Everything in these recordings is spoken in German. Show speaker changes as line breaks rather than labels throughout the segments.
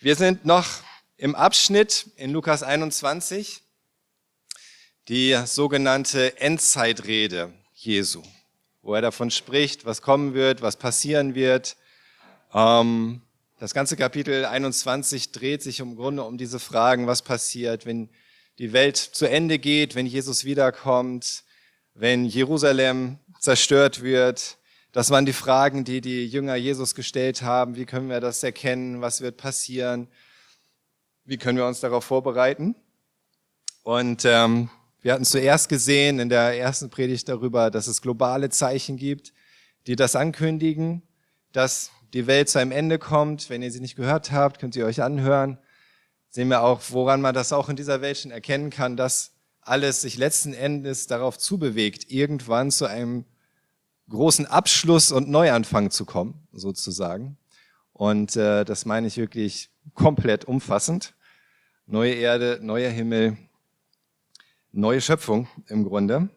Wir sind noch im Abschnitt in Lukas 21, die sogenannte Endzeitrede Jesu, wo er davon spricht, was kommen wird, was passieren wird. Ähm, das ganze Kapitel 21 dreht sich im Grunde um diese Fragen, was passiert, wenn die Welt zu Ende geht, wenn Jesus wiederkommt, wenn Jerusalem zerstört wird. Das waren die Fragen, die die Jünger Jesus gestellt haben. Wie können wir das erkennen? Was wird passieren? Wie können wir uns darauf vorbereiten? Und ähm, wir hatten zuerst gesehen in der ersten Predigt darüber, dass es globale Zeichen gibt, die das ankündigen, dass die Welt zu einem Ende kommt. Wenn ihr sie nicht gehört habt, könnt ihr euch anhören. Sehen wir auch, woran man das auch in dieser Welt schon erkennen kann, dass alles sich letzten Endes darauf zubewegt, irgendwann zu einem großen Abschluss und Neuanfang zu kommen, sozusagen. Und äh, das meine ich wirklich komplett umfassend. Neue Erde, neuer Himmel, neue Schöpfung im Grunde.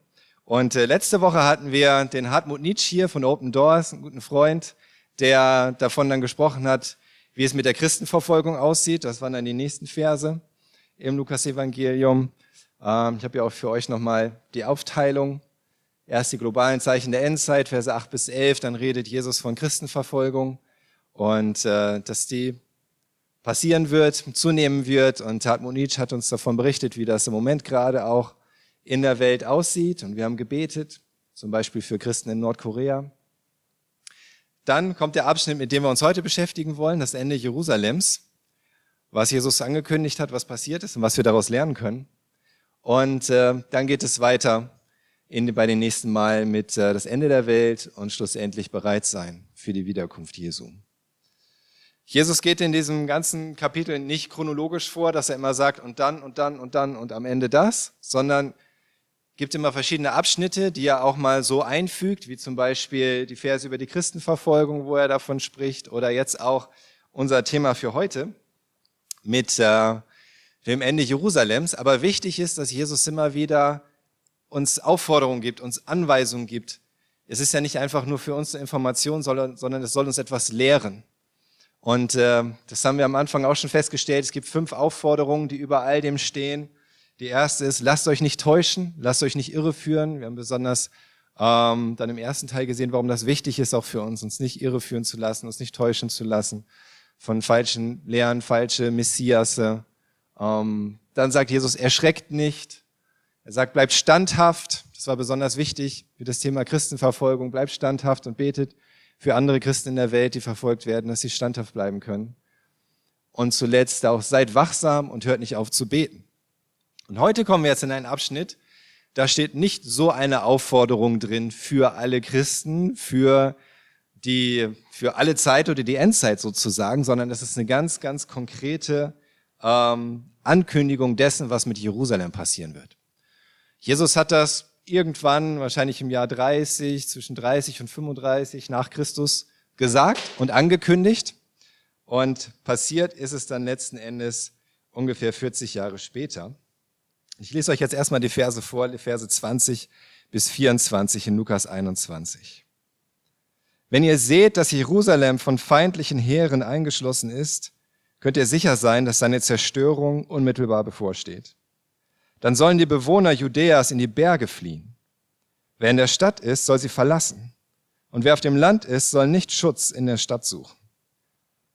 Und äh, letzte Woche hatten wir den Hartmut Nietzsche hier von Open Doors, einen guten Freund, der davon dann gesprochen hat, wie es mit der Christenverfolgung aussieht. Das waren dann die nächsten Verse im Lukas-Evangelium. Ähm, ich habe ja auch für euch nochmal die Aufteilung. Erst die globalen Zeichen der Endzeit, Verse 8 bis 11. Dann redet Jesus von Christenverfolgung und äh, dass die passieren wird, zunehmen wird. Und Hartmut Nietzsche hat uns davon berichtet, wie das im Moment gerade auch in der Welt aussieht. Und wir haben gebetet, zum Beispiel für Christen in Nordkorea. Dann kommt der Abschnitt, mit dem wir uns heute beschäftigen wollen, das Ende Jerusalems, was Jesus angekündigt hat, was passiert ist und was wir daraus lernen können. Und äh, dann geht es weiter in, bei den nächsten Mal mit äh, das Ende der Welt und schlussendlich bereit sein für die Wiederkunft Jesu. Jesus geht in diesem ganzen Kapitel nicht chronologisch vor, dass er immer sagt und dann und dann und dann und am Ende das, sondern gibt immer verschiedene Abschnitte, die er auch mal so einfügt, wie zum Beispiel die Verse über die Christenverfolgung, wo er davon spricht, oder jetzt auch unser Thema für heute mit äh, dem Ende Jerusalems. Aber wichtig ist, dass Jesus immer wieder uns Aufforderungen gibt, uns Anweisungen gibt. Es ist ja nicht einfach nur für uns eine Information, sondern, es soll uns etwas lehren. Und äh, das haben wir am Anfang auch schon festgestellt. Es gibt fünf Aufforderungen, die über all dem stehen. Die erste ist, lasst euch nicht täuschen, lasst euch nicht irreführen. Wir haben besonders ähm, dann im ersten Teil gesehen, warum das wichtig ist auch für uns, uns nicht irreführen zu lassen, uns nicht täuschen zu lassen von falschen Lehren, falsche Messiasse. Ähm, dann sagt Jesus, erschreckt nicht. Er sagt, bleibt standhaft. Das war besonders wichtig für das Thema Christenverfolgung. Bleibt standhaft und betet für andere Christen in der Welt, die verfolgt werden, dass sie standhaft bleiben können. Und zuletzt auch seid wachsam und hört nicht auf zu beten. Und heute kommen wir jetzt in einen Abschnitt, da steht nicht so eine Aufforderung drin für alle Christen, für die, für alle Zeit oder die Endzeit sozusagen, sondern es ist eine ganz, ganz konkrete ähm, Ankündigung dessen, was mit Jerusalem passieren wird. Jesus hat das irgendwann, wahrscheinlich im Jahr 30, zwischen 30 und 35 nach Christus gesagt und angekündigt. Und passiert ist es dann letzten Endes ungefähr 40 Jahre später. Ich lese euch jetzt erstmal die Verse vor, die Verse 20 bis 24 in Lukas 21. Wenn ihr seht, dass Jerusalem von feindlichen Heeren eingeschlossen ist, könnt ihr sicher sein, dass seine Zerstörung unmittelbar bevorsteht. Dann sollen die Bewohner Judäas in die Berge fliehen. Wer in der Stadt ist, soll sie verlassen. Und wer auf dem Land ist, soll nicht Schutz in der Stadt suchen.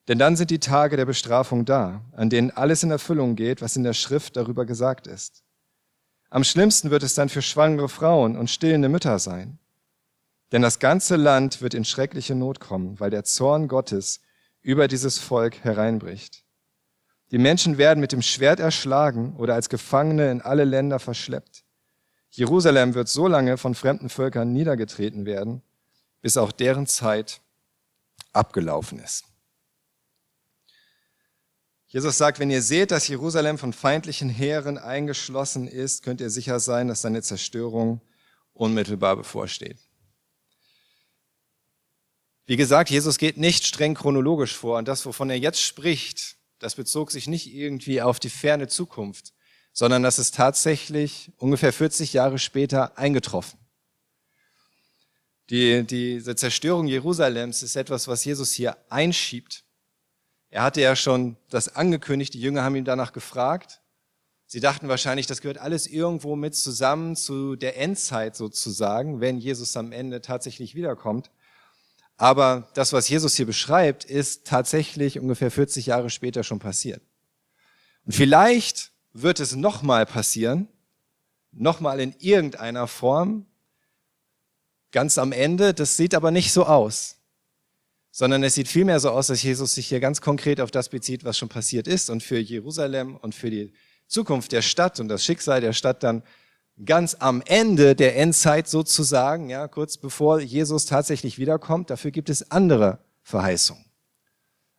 Denn dann sind die Tage der Bestrafung da, an denen alles in Erfüllung geht, was in der Schrift darüber gesagt ist. Am schlimmsten wird es dann für schwangere Frauen und stillende Mütter sein. Denn das ganze Land wird in schreckliche Not kommen, weil der Zorn Gottes über dieses Volk hereinbricht. Die Menschen werden mit dem Schwert erschlagen oder als Gefangene in alle Länder verschleppt. Jerusalem wird so lange von fremden Völkern niedergetreten werden, bis auch deren Zeit abgelaufen ist. Jesus sagt, wenn ihr seht, dass Jerusalem von feindlichen Heeren eingeschlossen ist, könnt ihr sicher sein, dass seine Zerstörung unmittelbar bevorsteht. Wie gesagt, Jesus geht nicht streng chronologisch vor und das, wovon er jetzt spricht, das bezog sich nicht irgendwie auf die ferne Zukunft, sondern das ist tatsächlich ungefähr 40 Jahre später eingetroffen. Die, diese Zerstörung Jerusalems ist etwas, was Jesus hier einschiebt Er hatte ja schon das angekündigt, die Jünger haben ihn danach gefragt. Sie dachten wahrscheinlich, das gehört alles irgendwo mit zusammen zu der Endzeit sozusagen, wenn Jesus am Ende tatsächlich wiederkommt. Aber das, was Jesus hier beschreibt, ist tatsächlich ungefähr 40 Jahre später schon passiert. Und vielleicht wird es nochmal passieren, nochmal in irgendeiner Form, ganz am Ende. Das sieht aber nicht so aus, sondern es sieht vielmehr so aus, dass Jesus sich hier ganz konkret auf das bezieht, was schon passiert ist und für Jerusalem und für die Zukunft der Stadt und das Schicksal der Stadt dann ganz am Ende der Endzeit sozusagen, ja, kurz bevor Jesus tatsächlich wiederkommt. Dafür gibt es andere Verheißungen,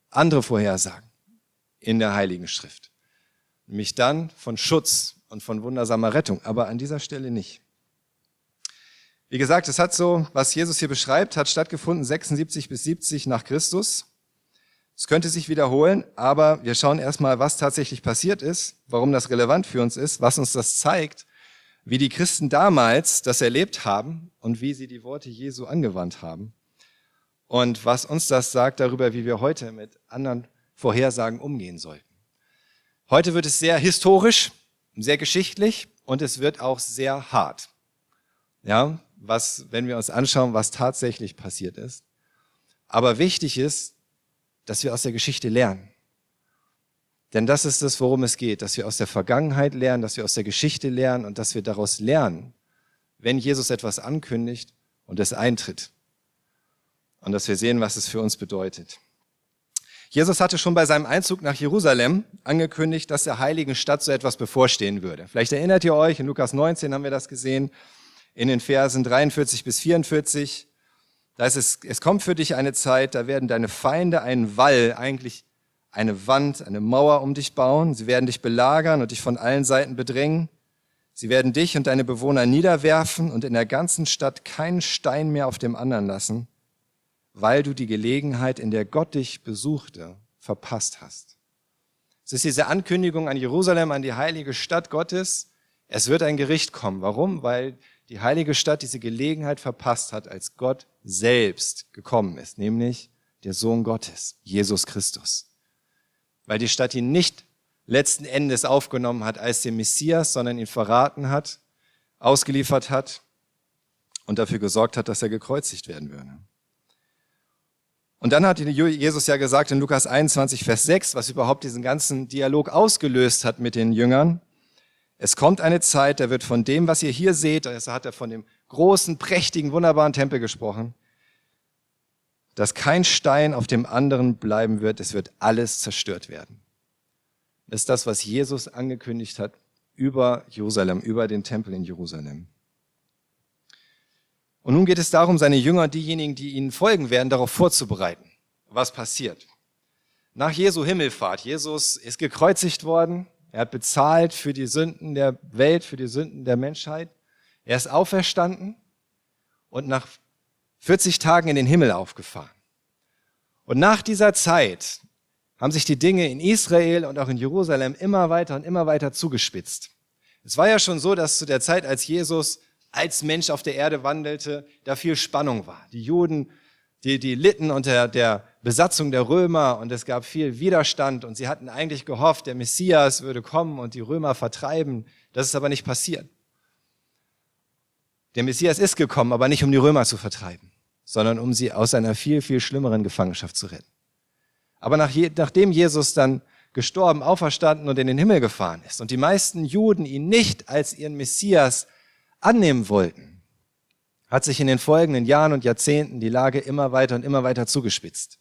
andere Vorhersagen in der Heiligen Schrift. Nämlich dann von Schutz und von wundersamer Rettung, aber an dieser Stelle nicht. Wie gesagt, es hat so, was Jesus hier beschreibt, hat stattgefunden 76 bis 70 nach Christus. Es könnte sich wiederholen, aber wir schauen erstmal, was tatsächlich passiert ist, warum das relevant für uns ist, was uns das zeigt, wie die Christen damals das erlebt haben und wie sie die Worte Jesu angewandt haben und was uns das sagt darüber, wie wir heute mit anderen Vorhersagen umgehen sollten. Heute wird es sehr historisch, sehr geschichtlich und es wird auch sehr hart. Ja, was, wenn wir uns anschauen, was tatsächlich passiert ist. Aber wichtig ist, dass wir aus der Geschichte lernen. Denn das ist es, worum es geht, dass wir aus der Vergangenheit lernen, dass wir aus der Geschichte lernen und dass wir daraus lernen, wenn Jesus etwas ankündigt und es eintritt. Und dass wir sehen, was es für uns bedeutet. Jesus hatte schon bei seinem Einzug nach Jerusalem angekündigt, dass der heiligen Stadt so etwas bevorstehen würde. Vielleicht erinnert ihr euch, in Lukas 19 haben wir das gesehen, in den Versen 43 bis 44. Da ist es, es kommt für dich eine Zeit, da werden deine Feinde einen Wall, eigentlich eine Wand, eine Mauer um dich bauen. Sie werden dich belagern und dich von allen Seiten bedrängen. Sie werden dich und deine Bewohner niederwerfen und in der ganzen Stadt keinen Stein mehr auf dem anderen lassen, weil du die Gelegenheit, in der Gott dich besuchte, verpasst hast. Es ist diese Ankündigung an Jerusalem, an die heilige Stadt Gottes. Es wird ein Gericht kommen. Warum? Weil die heilige Stadt diese Gelegenheit verpasst hat, als Gott selbst gekommen ist, nämlich der Sohn Gottes, Jesus Christus. Weil die Stadt ihn nicht letzten Endes aufgenommen hat als den Messias, sondern ihn verraten hat, ausgeliefert hat und dafür gesorgt hat, dass er gekreuzigt werden würde. Und dann hat Jesus ja gesagt in Lukas 21, Vers 6, was überhaupt diesen ganzen Dialog ausgelöst hat mit den Jüngern. Es kommt eine Zeit, da wird von dem, was ihr hier seht, also hat er von dem großen, prächtigen, wunderbaren Tempel gesprochen, dass kein Stein auf dem anderen bleiben wird, es wird alles zerstört werden. Das ist das, was Jesus angekündigt hat über Jerusalem, über den Tempel in Jerusalem. Und nun geht es darum, seine Jünger, diejenigen, die ihnen folgen werden, darauf vorzubereiten, was passiert. Nach Jesu Himmelfahrt, Jesus ist gekreuzigt worden, er hat bezahlt für die Sünden der Welt, für die Sünden der Menschheit. Er ist auferstanden und nach 40 Tagen in den Himmel aufgefahren. Und nach dieser Zeit haben sich die Dinge in Israel und auch in Jerusalem immer weiter und immer weiter zugespitzt. Es war ja schon so, dass zu der Zeit, als Jesus als Mensch auf der Erde wandelte, da viel Spannung war. Die Juden, die, die litten unter der Besatzung der Römer und es gab viel Widerstand und sie hatten eigentlich gehofft, der Messias würde kommen und die Römer vertreiben. Das ist aber nicht passiert. Der Messias ist gekommen, aber nicht um die Römer zu vertreiben, sondern um sie aus einer viel, viel schlimmeren Gefangenschaft zu retten. Aber nach, nachdem Jesus dann gestorben, auferstanden und in den Himmel gefahren ist und die meisten Juden ihn nicht als ihren Messias annehmen wollten, hat sich in den folgenden Jahren und Jahrzehnten die Lage immer weiter und immer weiter zugespitzt.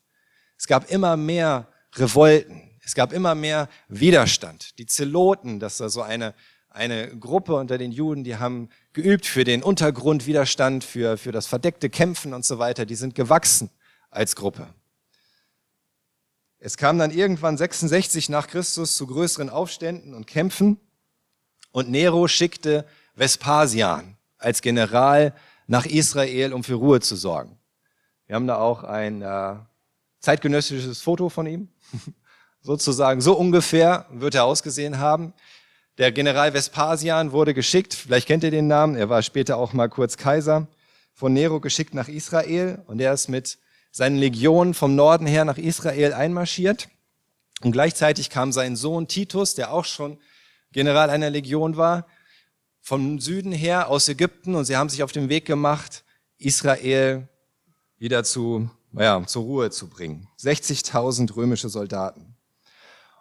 Es gab immer mehr Revolten, es gab immer mehr Widerstand. Die Zeloten, das war so eine, eine Gruppe unter den Juden, die haben geübt für den Untergrundwiderstand, für, für das verdeckte Kämpfen und so weiter, die sind gewachsen als Gruppe. Es kam dann irgendwann 66 nach Christus zu größeren Aufständen und Kämpfen und Nero schickte Vespasian als General nach Israel, um für Ruhe zu sorgen. Wir haben da auch ein äh, zeitgenössisches Foto von ihm. Sozusagen so ungefähr wird er ausgesehen haben. Der General Vespasian wurde geschickt, vielleicht kennt ihr den Namen, er war später auch mal kurz Kaiser, von Nero geschickt nach Israel und er ist mit seinen Legionen vom Norden her nach Israel einmarschiert. Und gleichzeitig kam sein Sohn Titus, der auch schon General einer Legion war, vom Süden her aus Ägypten und sie haben sich auf den Weg gemacht, Israel wieder zu, ja, zur Ruhe zu bringen. 60.000 römische Soldaten.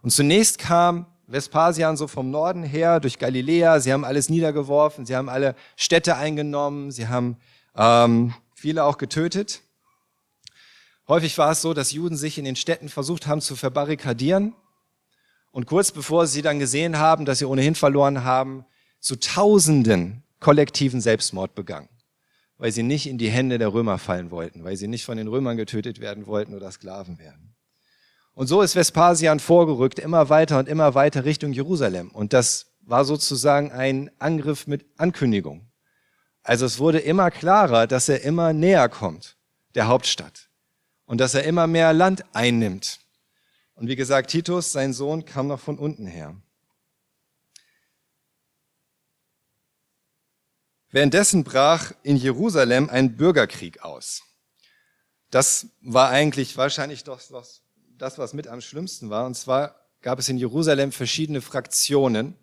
Und zunächst kam Vespasian so vom Norden her durch Galiläa. Sie haben alles niedergeworfen, sie haben alle Städte eingenommen, sie haben ähm, viele auch getötet. Häufig war es so, dass Juden sich in den Städten versucht haben zu verbarrikadieren. Und kurz bevor sie dann gesehen haben, dass sie ohnehin verloren haben, zu Tausenden kollektiven Selbstmord begangen, weil sie nicht in die Hände der Römer fallen wollten, weil sie nicht von den Römern getötet werden wollten oder Sklaven werden. Und so ist Vespasian vorgerückt, immer weiter und immer weiter Richtung Jerusalem. Und das war sozusagen ein Angriff mit Ankündigung. Also es wurde immer klarer, dass er immer näher kommt, der Hauptstadt. Und dass er immer mehr Land einnimmt. Und wie gesagt, Titus, sein Sohn, kam noch von unten her. Währenddessen brach in Jerusalem ein Bürgerkrieg aus. Das war eigentlich wahrscheinlich doch das das, was mit am schlimmsten war. Und zwar gab es in Jerusalem verschiedene Fraktionen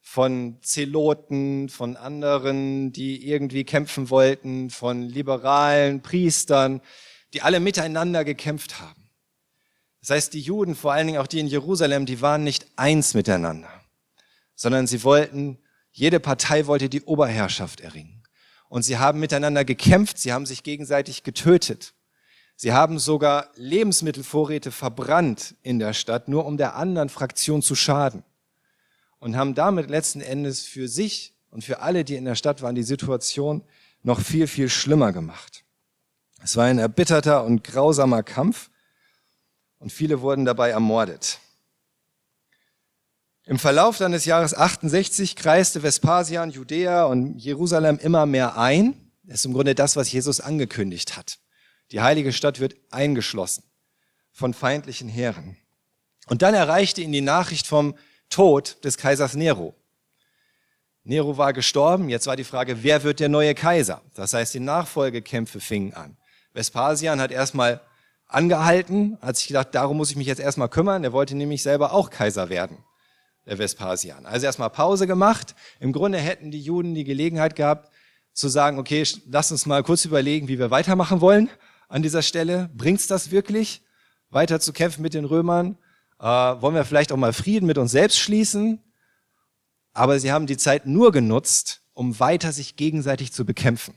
von Zeloten, von anderen, die irgendwie kämpfen wollten, von liberalen Priestern, die alle miteinander gekämpft haben. Das heißt, die Juden, vor allen Dingen auch die in Jerusalem, die waren nicht eins miteinander, sondern sie wollten, jede Partei wollte die Oberherrschaft erringen. Und sie haben miteinander gekämpft, sie haben sich gegenseitig getötet. Sie haben sogar Lebensmittelvorräte verbrannt in der Stadt, nur um der anderen Fraktion zu schaden. Und haben damit letzten Endes für sich und für alle, die in der Stadt waren, die Situation noch viel, viel schlimmer gemacht. Es war ein erbitterter und grausamer Kampf und viele wurden dabei ermordet. Im Verlauf dann des Jahres 68 kreiste Vespasian Judäa und Jerusalem immer mehr ein. Das ist im Grunde das, was Jesus angekündigt hat. Die heilige Stadt wird eingeschlossen von feindlichen Heeren. Und dann erreichte ihn die Nachricht vom Tod des Kaisers Nero. Nero war gestorben, jetzt war die Frage, wer wird der neue Kaiser? Das heißt, die Nachfolgekämpfe fingen an. Vespasian hat erstmal angehalten, hat sich gedacht, darum muss ich mich jetzt erstmal kümmern. Er wollte nämlich selber auch Kaiser werden, der Vespasian. Also erstmal Pause gemacht. Im Grunde hätten die Juden die Gelegenheit gehabt, zu sagen, okay, lass uns mal kurz überlegen, wie wir weitermachen wollen an dieser Stelle? Bringt's das wirklich, weiter zu kämpfen mit den Römern? Äh, wollen wir vielleicht auch mal Frieden mit uns selbst schließen? Aber sie haben die Zeit nur genutzt, um weiter sich gegenseitig zu bekämpfen.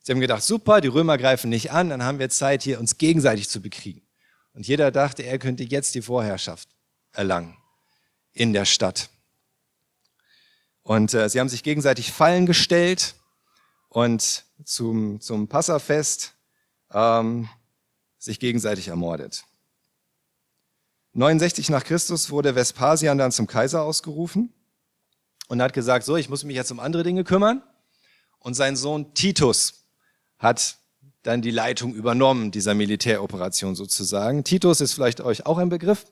Sie haben gedacht, super, die Römer greifen nicht an, dann haben wir Zeit, hier uns gegenseitig zu bekriegen. Und jeder dachte, er könnte jetzt die Vorherrschaft erlangen in der Stadt. Und äh, sie haben sich gegenseitig Fallen gestellt und zum, zum Passafest ähm, sich gegenseitig ermordet. 69 nach Christus wurde Vespasian dann zum Kaiser ausgerufen und hat gesagt, so, ich muss mich jetzt um andere Dinge kümmern. Und sein Sohn Titus hat dann die Leitung übernommen dieser Militäroperation sozusagen. Titus ist vielleicht euch auch ein Begriff.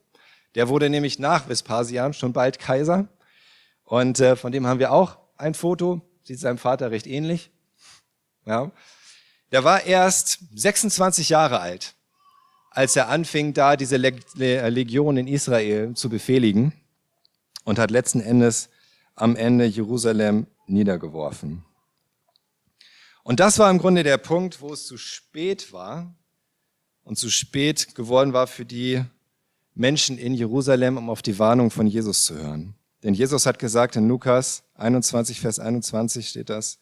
Der wurde nämlich nach Vespasian schon bald Kaiser. Und äh, von dem haben wir auch ein Foto. Sieht seinem Vater recht ähnlich. Ja. Der war erst 26 Jahre alt, als er anfing, da diese Legion in Israel zu befehligen und hat letzten Endes am Ende Jerusalem niedergeworfen. Und das war im Grunde der Punkt, wo es zu spät war und zu spät geworden war für die Menschen in Jerusalem, um auf die Warnung von Jesus zu hören. Denn Jesus hat gesagt in Lukas 21, Vers 21 steht das,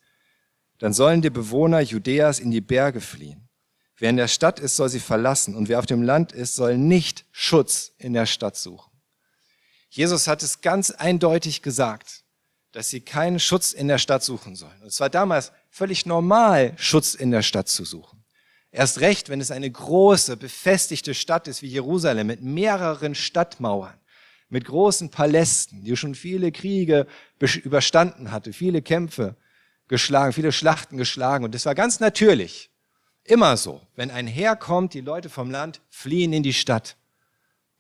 dann sollen die Bewohner Judäas in die Berge fliehen. Wer in der Stadt ist, soll sie verlassen und wer auf dem Land ist, soll nicht Schutz in der Stadt suchen. Jesus hat es ganz eindeutig gesagt, dass sie keinen Schutz in der Stadt suchen sollen. Und es war damals völlig normal, Schutz in der Stadt zu suchen. Erst recht, wenn es eine große, befestigte Stadt ist wie Jerusalem mit mehreren Stadtmauern, mit großen Palästen, die schon viele Kriege überstanden hatte, viele Kämpfe geschlagen, viele Schlachten geschlagen. Und das war ganz natürlich. Immer so. Wenn ein Heer kommt, die Leute vom Land fliehen in die Stadt.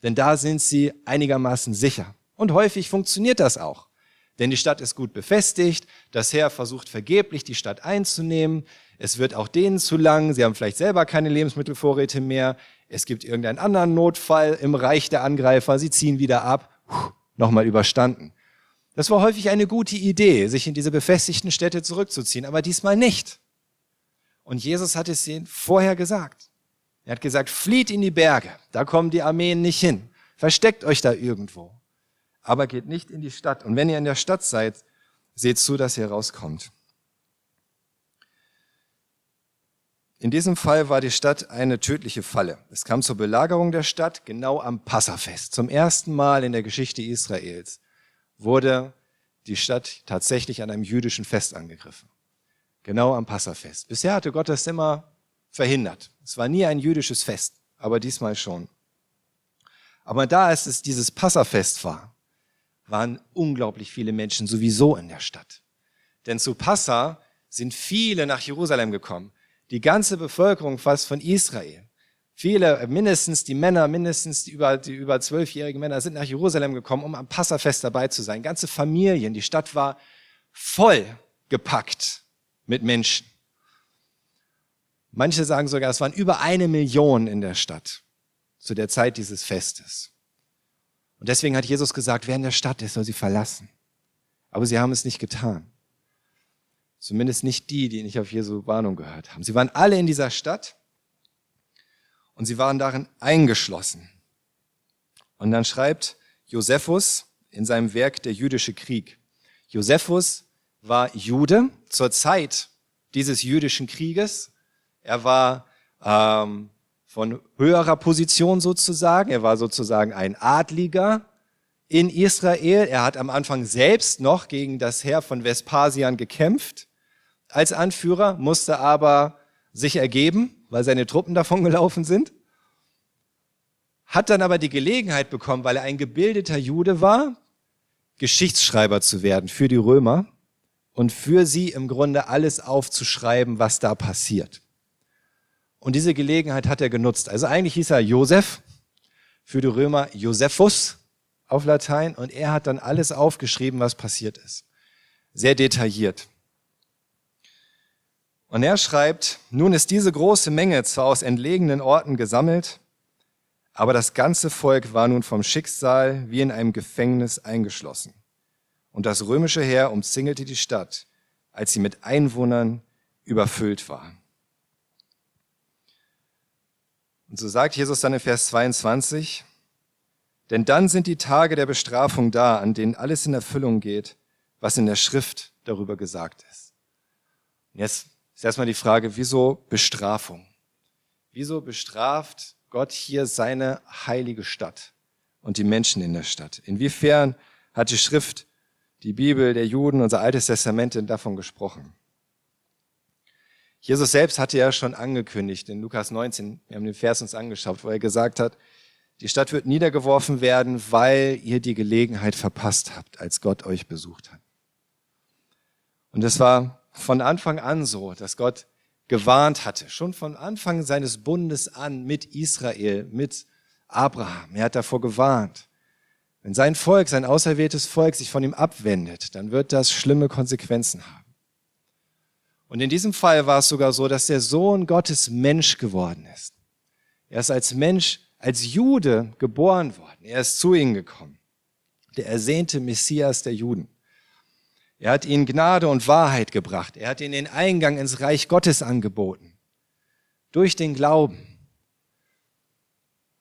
Denn da sind sie einigermaßen sicher. Und häufig funktioniert das auch. denn die Stadt ist gut befestigt, das Heer versucht vergeblich, die Stadt einzunehmen, es wird auch denen zu lang, sie haben vielleicht selber keine Lebensmittelvorräte mehr, es gibt irgendeinen anderen Notfall im Reich der Angreifer, sie ziehen wieder ab, nochmal überstanden. Das war häufig eine gute Idee, sich in diese befestigten Städte zurückzuziehen, aber diesmal nicht. Und Jesus hat es ihnen vorher gesagt. Er hat gesagt, flieht in die Berge, da kommen die Armeen nicht hin. Versteckt euch da irgendwo. Aber geht nicht in die Stadt. Und wenn ihr in der Stadt seid, seht zu, dass ihr rauskommt. In diesem Fall war die Stadt eine tödliche Falle. Es kam zur Belagerung der Stadt genau am Passafest. Zum ersten Mal in der Geschichte Israels wurde die Stadt tatsächlich an einem jüdischen Fest angegriffen. Genau am Passafest. Bisher hatte Gott das immer verhindert. Es war nie ein jüdisches Fest, aber diesmal schon. Aber da es dieses Passafest war, waren unglaublich viele Menschen sowieso in der Stadt. Denn zu Passa sind viele nach Jerusalem gekommen. Die ganze Bevölkerung fast von Israel. Viele, mindestens die Männer, mindestens die über, die über zwölfjährigen Männer sind nach Jerusalem gekommen, um am Passafest dabei zu sein. Ganze Familien. Die Stadt war voll gepackt mit Menschen. Manche sagen sogar, es waren über eine Million in der Stadt zu der Zeit dieses Festes. Und deswegen hat Jesus gesagt, wer in der Stadt ist, soll sie verlassen. Aber sie haben es nicht getan. Zumindest nicht die, die nicht auf Jesu Warnung gehört haben. Sie waren alle in dieser Stadt und sie waren darin eingeschlossen. Und dann schreibt Josephus in seinem Werk Der jüdische Krieg. Josephus war Jude zur Zeit dieses jüdischen Krieges. Er war ähm, von höherer Position sozusagen. Er war sozusagen ein Adliger in Israel. Er hat am Anfang selbst noch gegen das Heer von Vespasian gekämpft als Anführer, musste aber sich ergeben, weil seine Truppen davon gelaufen sind. Hat dann aber die Gelegenheit bekommen, weil er ein gebildeter Jude war, Geschichtsschreiber zu werden für die Römer und für sie im Grunde alles aufzuschreiben, was da passiert. Und diese Gelegenheit hat er genutzt. Also eigentlich hieß er Josef, für die Römer Josephus auf Latein, und er hat dann alles aufgeschrieben, was passiert ist. Sehr detailliert. Und er schreibt, nun ist diese große Menge zwar aus entlegenen Orten gesammelt, aber das ganze Volk war nun vom Schicksal wie in einem Gefängnis eingeschlossen. Und das römische Heer umzingelte die Stadt, als sie mit Einwohnern überfüllt war. Und so sagt Jesus dann in Vers 22, denn dann sind die Tage der Bestrafung da, an denen alles in Erfüllung geht, was in der Schrift darüber gesagt ist. Und jetzt ist erstmal die Frage, wieso Bestrafung? Wieso bestraft Gott hier seine heilige Stadt und die Menschen in der Stadt? Inwiefern hat die Schrift, die Bibel der Juden, unser Altes Testament davon gesprochen? Jesus selbst hatte ja schon angekündigt in Lukas 19, wir haben den Vers uns angeschaut, wo er gesagt hat, die Stadt wird niedergeworfen werden, weil ihr die Gelegenheit verpasst habt, als Gott euch besucht hat. Und es war von Anfang an so, dass Gott gewarnt hatte, schon von Anfang seines Bundes an mit Israel, mit Abraham. Er hat davor gewarnt. Wenn sein Volk, sein auserwähltes Volk sich von ihm abwendet, dann wird das schlimme Konsequenzen haben. Und in diesem Fall war es sogar so, dass der Sohn Gottes Mensch geworden ist. Er ist als Mensch, als Jude geboren worden. Er ist zu ihnen gekommen. Der ersehnte Messias der Juden. Er hat ihnen Gnade und Wahrheit gebracht. Er hat ihnen den Eingang ins Reich Gottes angeboten. Durch den Glauben.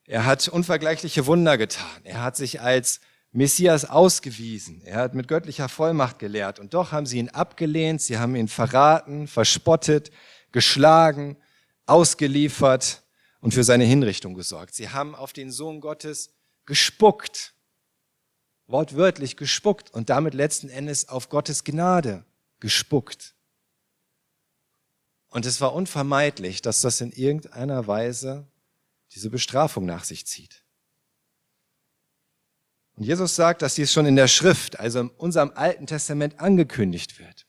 Er hat unvergleichliche Wunder getan. Er hat sich als Messias ausgewiesen. Er hat mit göttlicher Vollmacht gelehrt. Und doch haben sie ihn abgelehnt, sie haben ihn verraten, verspottet, geschlagen, ausgeliefert und für seine Hinrichtung gesorgt. Sie haben auf den Sohn Gottes gespuckt, wortwörtlich gespuckt und damit letzten Endes auf Gottes Gnade gespuckt. Und es war unvermeidlich, dass das in irgendeiner Weise diese Bestrafung nach sich zieht. Und Jesus sagt, dass dies schon in der Schrift, also in unserem Alten Testament angekündigt wird.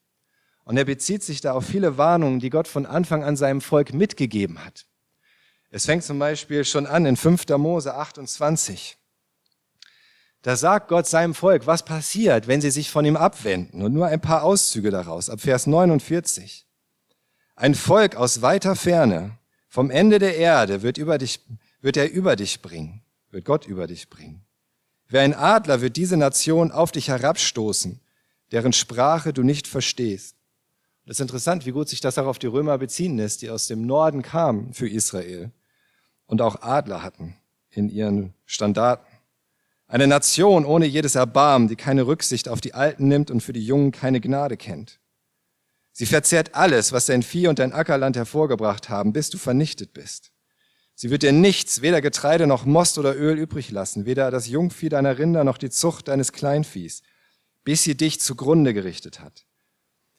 Und er bezieht sich da auf viele Warnungen, die Gott von Anfang an seinem Volk mitgegeben hat. Es fängt zum Beispiel schon an in 5. Mose 28. Da sagt Gott seinem Volk, was passiert, wenn sie sich von ihm abwenden. Und nur ein paar Auszüge daraus, ab Vers 49. Ein Volk aus weiter Ferne, vom Ende der Erde, wird, über dich, wird er über dich bringen, wird Gott über dich bringen. Wer ein Adler wird diese Nation auf dich herabstoßen, deren Sprache du nicht verstehst. Das ist interessant, wie gut sich das auch auf die Römer beziehen lässt, die aus dem Norden kamen für Israel und auch Adler hatten in ihren Standarten. Eine Nation ohne jedes Erbarmen, die keine Rücksicht auf die Alten nimmt und für die Jungen keine Gnade kennt. Sie verzehrt alles, was dein Vieh und dein Ackerland hervorgebracht haben, bis du vernichtet bist. Sie wird dir nichts, weder Getreide noch Most oder Öl übrig lassen, weder das Jungvieh deiner Rinder noch die Zucht deines Kleinviehs, bis sie dich zugrunde gerichtet hat.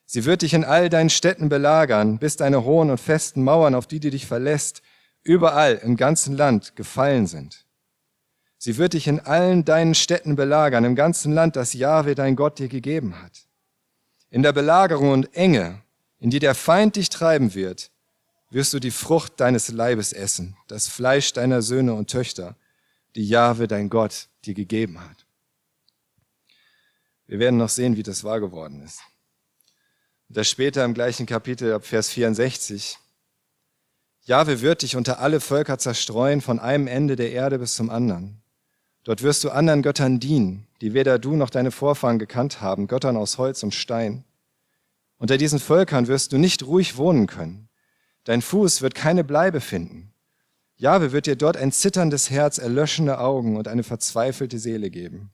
Sie wird dich in all deinen Städten belagern, bis deine hohen und festen Mauern, auf die du dich verlässt, überall im ganzen Land gefallen sind. Sie wird dich in allen deinen Städten belagern, im ganzen Land, das Jahwe dein Gott dir gegeben hat. In der Belagerung und Enge, in die der Feind dich treiben wird, wirst du die Frucht deines Leibes essen, das Fleisch deiner Söhne und Töchter, die Jahwe dein Gott dir gegeben hat. Wir werden noch sehen, wie das wahr geworden ist. Und das später im gleichen Kapitel ab Vers 64. Jahwe wird dich unter alle Völker zerstreuen, von einem Ende der Erde bis zum anderen. Dort wirst du anderen Göttern dienen, die weder du noch deine Vorfahren gekannt haben, Göttern aus Holz und Stein. Unter diesen Völkern wirst du nicht ruhig wohnen können. Dein Fuß wird keine Bleibe finden. Jahwe wird dir dort ein zitterndes Herz, erlöschende Augen und eine verzweifelte Seele geben.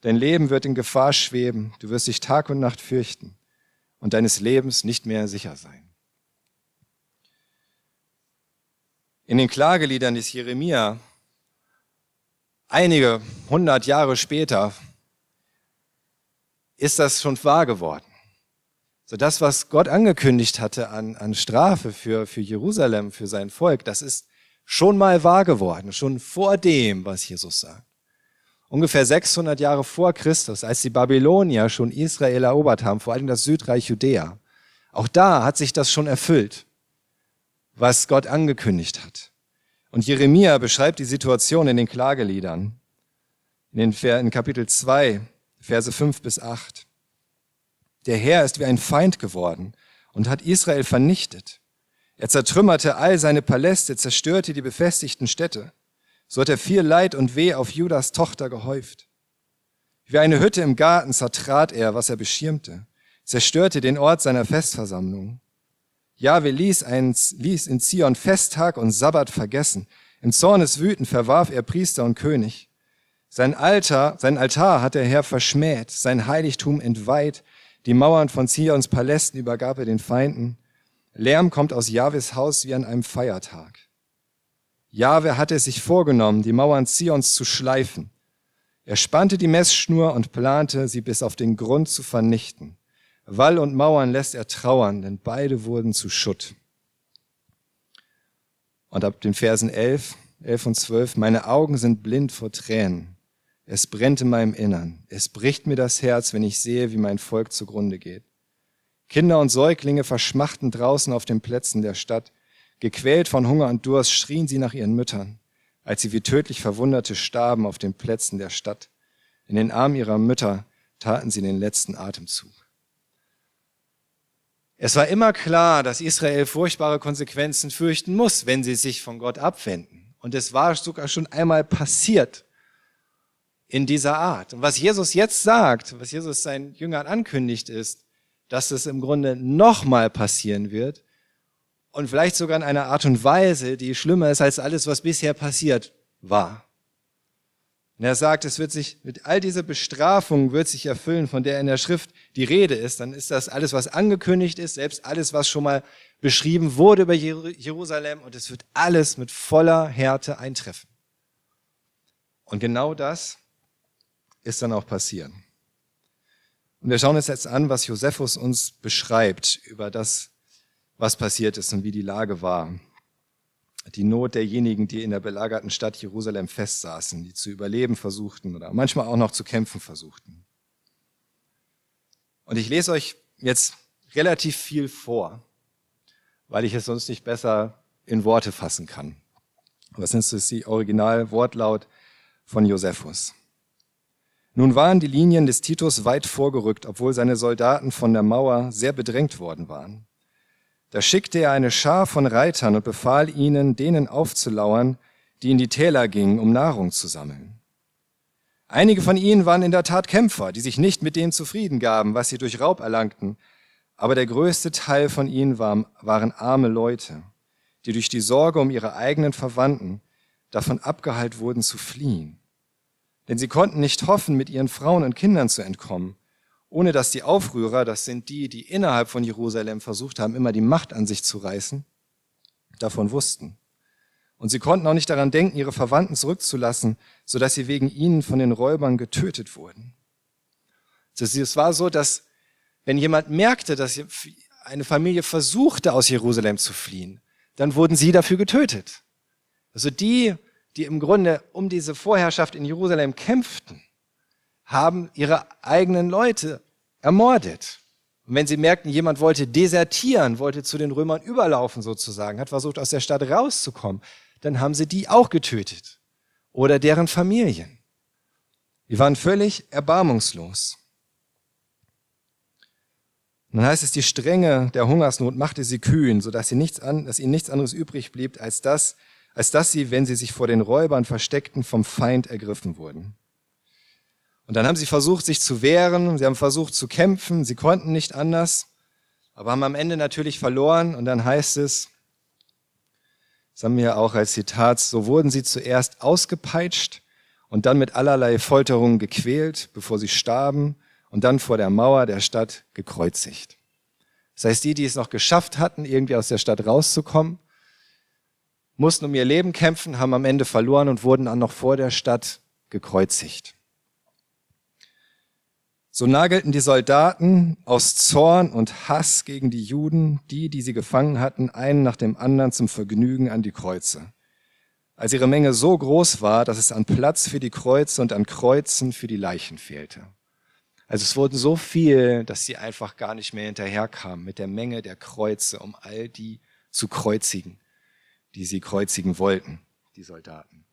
Dein Leben wird in Gefahr schweben, du wirst dich Tag und Nacht fürchten und deines Lebens nicht mehr sicher sein. In den Klageliedern des Jeremia, einige hundert Jahre später, ist das schon wahr geworden. So das, was Gott angekündigt hatte an, an Strafe für, für Jerusalem, für sein Volk, das ist schon mal wahr geworden, schon vor dem, was Jesus sagt ungefähr 600 Jahre vor Christus, als die Babylonier schon Israel erobert haben, vor allem das Südreich Judäa. Auch da hat sich das schon erfüllt, was Gott angekündigt hat. Und Jeremia beschreibt die Situation in den Klageliedern, in, den, in Kapitel 2, Verse 5 bis 8. Der Herr ist wie ein Feind geworden und hat Israel vernichtet. Er zertrümmerte all seine Paläste, zerstörte die befestigten Städte. So hat er viel Leid und Weh auf Judas Tochter gehäuft. Wie eine Hütte im Garten zertrat er, was er beschirmte, zerstörte den Ort seiner Festversammlung. Jahwe ließ, ein, ließ in Zion Festtag und Sabbat vergessen. Im Zorneswüten verwarf er Priester und König. Sein Altar, sein Altar hat der Herr verschmäht, sein Heiligtum entweiht, die Mauern von Zions Palästen übergab er den Feinden. Lärm kommt aus Jahwes Haus wie an einem Feiertag. Jahwe hatte es sich vorgenommen, die Mauern Zions zu schleifen. Er spannte die Messschnur und plante, sie bis auf den Grund zu vernichten. Wall und Mauern lässt er trauern, denn beide wurden zu Schutt. Und ab den Versen 11, 11 und 12, meine Augen sind blind vor Tränen. Es brennt in meinem Innern. Es bricht mir das Herz, wenn ich sehe, wie mein Volk zugrunde geht. Kinder und Säuglinge verschmachten draußen auf den Plätzen der Stadt. Gequält von Hunger und Durst schrien sie nach ihren Müttern, als sie wie tödlich Verwunderte starben auf den Plätzen der Stadt. In den Armen ihrer Mütter taten sie den letzten Atemzug. Es war immer klar, dass Israel furchtbare Konsequenzen fürchten muss, wenn sie sich von Gott abwenden. Und es war sogar schon einmal passiert in dieser Art. Und was Jesus jetzt sagt, was Jesus seinen Jüngern ankündigt, ist, dass es im Grunde nochmal passieren wird und vielleicht sogar in einer Art und Weise, die schlimmer ist als alles, was bisher passiert war. Und er sagt, es wird sich mit all dieser Bestrafung wird sich erfüllen, von der in der Schrift die Rede ist. Dann ist das alles, was angekündigt ist, selbst alles, was schon mal beschrieben wurde über Jerusalem. Und es wird alles mit voller Härte eintreffen. Und genau das ist dann auch passieren. Und wir schauen uns jetzt an, was Josephus uns beschreibt über das, was passiert ist und wie die Lage war. Die Not derjenigen, die in der belagerten Stadt Jerusalem festsaßen, die zu überleben versuchten oder manchmal auch noch zu kämpfen versuchten. Und ich lese euch jetzt relativ viel vor, weil ich es sonst nicht besser in Worte fassen kann. Was ist das die Originalwortlaut von Josephus?
Nun waren die Linien des Titus weit vorgerückt, obwohl seine Soldaten von der Mauer sehr bedrängt worden waren. Da schickte er eine Schar von Reitern und befahl ihnen, denen aufzulauern, die in die Täler gingen, um Nahrung zu sammeln. Einige von ihnen waren in der Tat Kämpfer, die sich nicht mit dem zufrieden gaben, was sie durch Raub erlangten, aber der größte Teil von ihnen waren, arme Leute, die durch die Sorge um ihre eigenen Verwandten davon abgehalten wurden zu fliehen. Denn sie konnten nicht hoffen, mit ihren Frauen und Kindern zu entkommen, ohne dass die Aufrührer, das sind die, die innerhalb von Jerusalem versucht haben, immer die Macht an sich zu reißen, davon wussten. Und sie konnten auch nicht daran denken, ihre Verwandten zurückzulassen, sodass sie wegen ihnen von den Räubern getötet wurden. Es war so, dass wenn jemand merkte, dass eine Familie versuchte, aus Jerusalem zu fliehen, dann wurden sie dafür getötet. Also die, die im Grunde um diese Vorherrschaft in Jerusalem kämpften, haben ihre eigenen Leute ermordet. Und wenn sie merkten, jemand wollte desertieren, wollte zu den Römern überlaufen sozusagen, hat versucht, aus der Stadt rauszukommen, dann haben sie die auch getötet oder deren Familien. Die waren völlig erbarmungslos. Und dann heißt es, die Strenge der Hungersnot machte sie kühn, sodass sie nichts an, dass ihnen nichts anderes übrig blieb, als das, als dass sie, wenn sie sich vor den Räubern versteckten, vom Feind ergriffen wurden. Und dann haben sie versucht, sich zu wehren, sie haben versucht zu kämpfen, sie konnten nicht anders, aber haben am Ende natürlich verloren. Und dann heißt es, das haben wir auch als Zitat, so wurden sie zuerst ausgepeitscht und dann mit allerlei Folterungen gequält, bevor sie starben und dann vor der Mauer der Stadt gekreuzigt. Das heißt, die, die es noch geschafft hatten, irgendwie aus der Stadt rauszukommen, mussten um ihr Leben kämpfen, haben am Ende verloren und wurden dann noch vor der Stadt gekreuzigt. So nagelten die Soldaten aus Zorn und Hass gegen die Juden, die, die sie gefangen hatten, einen nach dem anderen zum Vergnügen an die Kreuze. Als ihre Menge so groß war, dass es an Platz für die Kreuze und an Kreuzen für die Leichen fehlte. Also es wurden so viel, dass sie einfach gar nicht mehr hinterherkamen mit der Menge der Kreuze, um all die zu kreuzigen, die sie kreuzigen wollten, die Soldaten.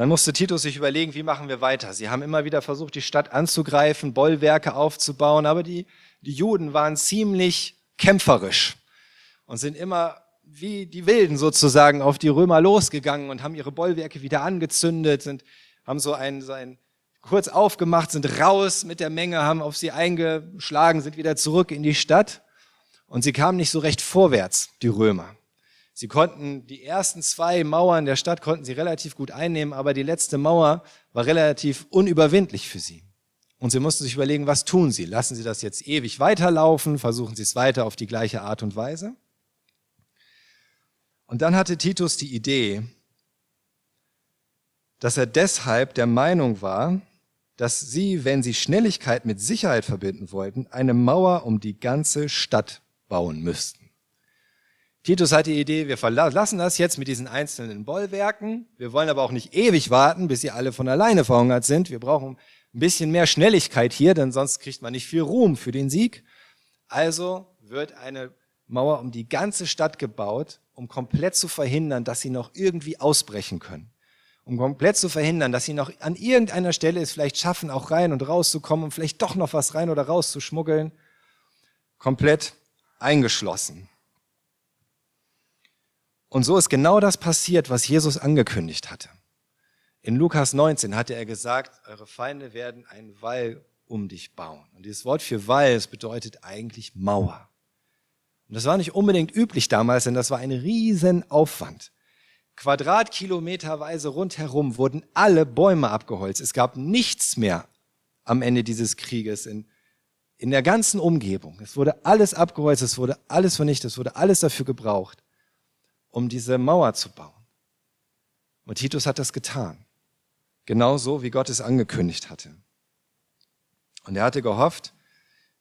Dann musste Titus sich überlegen, wie machen wir weiter. Sie haben immer wieder versucht, die Stadt anzugreifen, Bollwerke aufzubauen, aber die, die Juden waren ziemlich kämpferisch und sind immer wie die Wilden sozusagen auf die Römer losgegangen und haben ihre Bollwerke wieder angezündet, sind, haben so ein, so ein kurz aufgemacht, sind raus mit der Menge, haben auf sie eingeschlagen, sind wieder zurück in die Stadt und sie kamen nicht so recht vorwärts, die Römer. Sie konnten die ersten zwei Mauern der Stadt konnten sie relativ gut einnehmen, aber die letzte Mauer war relativ unüberwindlich für sie. Und sie mussten sich überlegen, was tun sie? Lassen sie das jetzt ewig weiterlaufen? Versuchen sie es weiter auf die gleiche Art und Weise? Und dann hatte Titus die Idee, dass er deshalb der Meinung war, dass sie, wenn sie Schnelligkeit mit Sicherheit verbinden wollten, eine Mauer um die ganze Stadt bauen müssten. Titus hat die Idee, wir verlassen das jetzt mit diesen einzelnen Bollwerken. Wir wollen aber auch nicht ewig warten, bis sie alle von alleine verhungert sind. Wir brauchen ein bisschen mehr Schnelligkeit hier, denn sonst kriegt man nicht viel Ruhm für den Sieg. Also wird eine Mauer um die ganze Stadt gebaut, um komplett zu verhindern, dass sie noch irgendwie ausbrechen können. Um komplett zu verhindern, dass sie noch an irgendeiner Stelle es vielleicht schaffen, auch rein und rauszukommen und vielleicht doch noch was rein oder raus zu schmuggeln. Komplett eingeschlossen. Und so ist genau das passiert, was Jesus angekündigt hatte. In Lukas 19 hatte er gesagt, eure Feinde werden einen Wall um dich bauen. Und dieses Wort für Wall, es bedeutet eigentlich Mauer. Und das war nicht unbedingt üblich damals, denn das war ein Riesenaufwand. Quadratkilometerweise rundherum wurden alle Bäume abgeholzt. Es gab nichts mehr am Ende dieses Krieges in, in der ganzen Umgebung. Es wurde alles abgeholzt, es wurde alles vernichtet, es wurde alles dafür gebraucht um diese Mauer zu bauen. Und Titus hat das getan. Genauso wie Gott es angekündigt hatte. Und er hatte gehofft,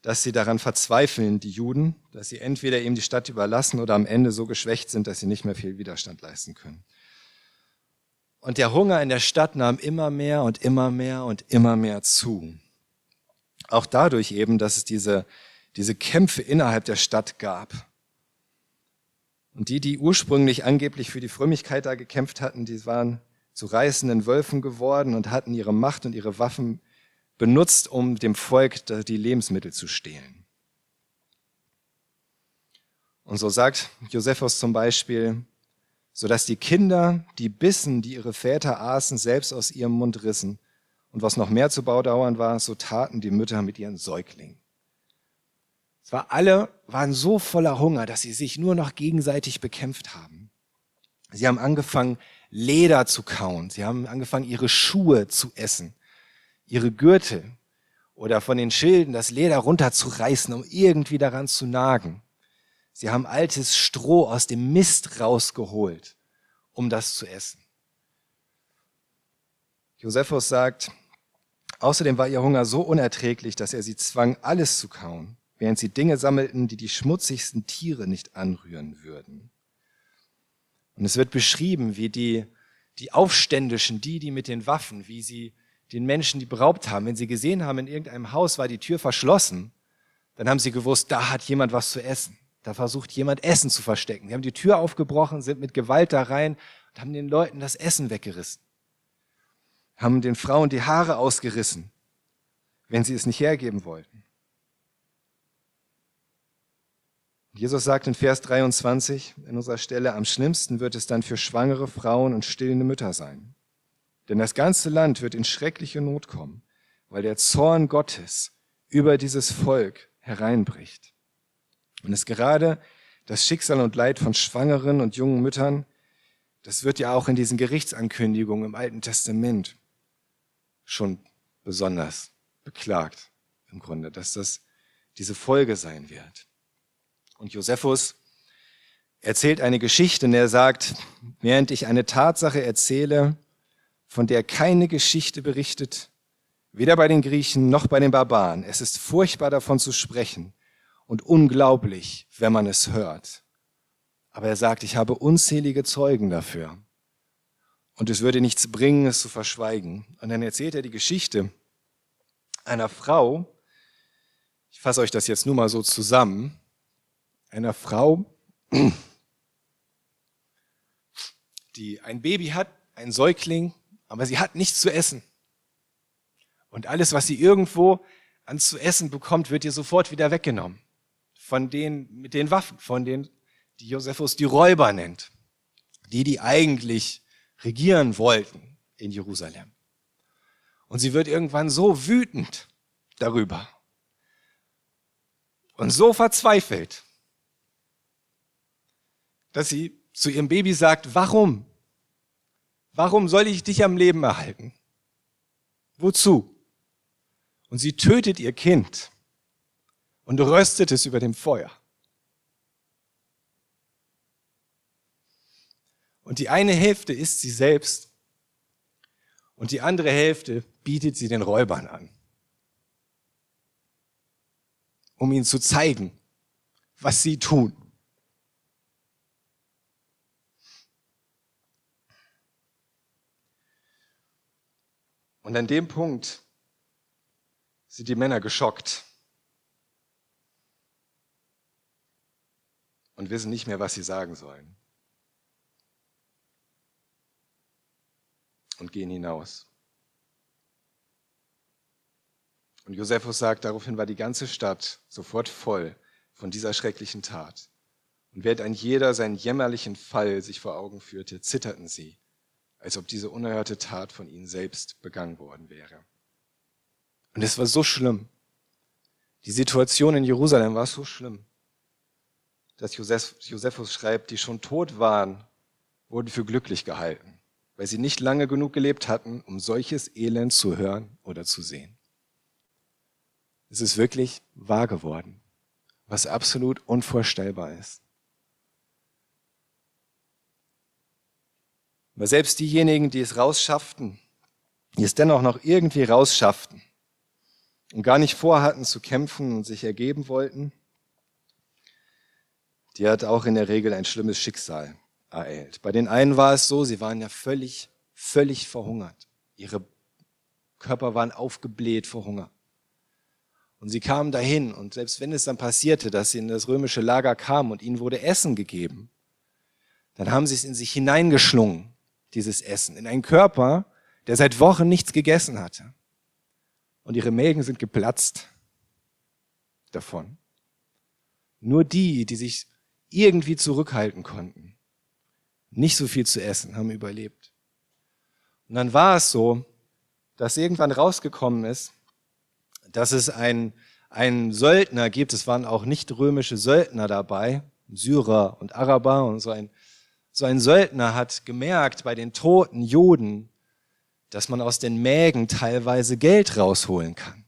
dass sie daran verzweifeln, die Juden, dass sie entweder ihm die Stadt überlassen oder am Ende so geschwächt sind, dass sie nicht mehr viel Widerstand leisten können. Und der Hunger in der Stadt nahm immer mehr und immer mehr und immer mehr zu. Auch dadurch eben, dass es diese, diese Kämpfe innerhalb der Stadt gab. Und die, die ursprünglich angeblich für die Frömmigkeit da gekämpft hatten, die waren zu reißenden Wölfen geworden und hatten ihre Macht und ihre Waffen benutzt, um dem Volk die Lebensmittel zu stehlen. Und so sagt Josephus zum Beispiel, so dass die Kinder die Bissen, die ihre Väter aßen, selbst aus ihrem Mund rissen. Und was noch mehr zu Baudauern war, so taten die Mütter mit ihren Säuglingen. Es war alle waren so voller Hunger, dass sie sich nur noch gegenseitig bekämpft haben. Sie haben angefangen, Leder zu kauen. Sie haben angefangen, ihre Schuhe zu essen ihre Gürtel oder von den Schilden das Leder runterzureißen, um irgendwie daran zu nagen. Sie haben altes Stroh aus dem Mist rausgeholt, um das zu essen. Josephus sagt, außerdem war ihr Hunger so unerträglich, dass er sie zwang, alles zu kauen, während sie Dinge sammelten, die die schmutzigsten Tiere nicht anrühren würden. Und es wird beschrieben, wie die, die Aufständischen, die, die mit den Waffen, wie sie den Menschen, die beraubt haben, wenn sie gesehen haben, in irgendeinem Haus war die Tür verschlossen, dann haben sie gewusst, da hat jemand was zu essen. Da versucht jemand Essen zu verstecken. Die haben die Tür aufgebrochen, sind mit Gewalt da rein und haben den Leuten das Essen weggerissen. Haben den Frauen die Haare ausgerissen, wenn sie es nicht hergeben wollten. Jesus sagt in Vers 23 in unserer Stelle, am schlimmsten wird es dann für schwangere Frauen und stillende Mütter sein. Denn das ganze Land wird in schreckliche Not kommen, weil der Zorn Gottes über dieses Volk hereinbricht. Und es gerade das Schicksal und Leid von schwangeren und jungen Müttern, das wird ja auch in diesen Gerichtsankündigungen im Alten Testament schon besonders beklagt, im Grunde, dass das diese Folge sein wird. Und Josephus erzählt eine Geschichte und er sagt, während ich eine Tatsache erzähle, von der keine Geschichte berichtet, weder bei den Griechen noch bei den Barbaren. Es ist furchtbar davon zu sprechen und unglaublich, wenn man es hört. Aber er sagt, ich habe unzählige Zeugen dafür. Und es würde nichts bringen, es zu verschweigen. Und dann erzählt er die Geschichte einer Frau, ich fasse euch das jetzt nur mal so zusammen, einer Frau, die ein Baby hat, ein Säugling, aber sie hat nichts zu essen. Und alles, was sie irgendwo an zu essen bekommt, wird ihr sofort wieder weggenommen. Von denen, mit den Waffen, von denen, die Josephus die Räuber nennt. Die, die eigentlich regieren wollten in Jerusalem. Und sie wird irgendwann so wütend darüber und so verzweifelt, dass sie zu ihrem Baby sagt, warum Warum soll ich dich am Leben erhalten? Wozu? Und sie tötet ihr Kind und röstet es über dem Feuer. Und die eine Hälfte isst sie selbst und die andere Hälfte bietet sie den Räubern an, um ihnen zu zeigen, was sie tun. Und an dem Punkt sind die Männer geschockt und wissen nicht mehr, was sie sagen sollen. Und gehen hinaus. Und Josephus sagt, daraufhin war die ganze Stadt sofort voll von dieser schrecklichen Tat. Und während ein jeder seinen jämmerlichen Fall sich vor Augen führte, zitterten sie als ob diese unerhörte Tat von ihnen selbst begangen worden wäre. Und es war so schlimm. Die Situation in Jerusalem war so schlimm, dass Josephus schreibt, die schon tot waren, wurden für glücklich gehalten, weil sie nicht lange genug gelebt hatten, um solches Elend zu hören oder zu sehen. Es ist wirklich wahr geworden, was absolut unvorstellbar ist. Aber selbst diejenigen, die es rausschafften, die es dennoch noch irgendwie rausschafften und gar nicht vorhatten zu kämpfen und sich ergeben wollten, die hat auch in der Regel ein schlimmes Schicksal ereilt. Bei den einen war es so, sie waren ja völlig, völlig verhungert. Ihre Körper waren aufgebläht vor Hunger. Und sie kamen dahin und selbst wenn es dann passierte, dass sie in das römische Lager kamen und ihnen wurde Essen gegeben, dann haben sie es in sich hineingeschlungen dieses Essen, in einen Körper, der seit Wochen nichts gegessen hatte. Und ihre Mägen sind geplatzt davon. Nur die, die sich irgendwie zurückhalten konnten, nicht so viel zu essen, haben überlebt. Und dann war es so, dass irgendwann rausgekommen ist, dass es ein einen Söldner gibt, es waren auch nicht römische Söldner dabei, Syrer und Araber und so ein, so ein Söldner hat gemerkt bei den toten Juden, dass man aus den Mägen teilweise Geld rausholen kann,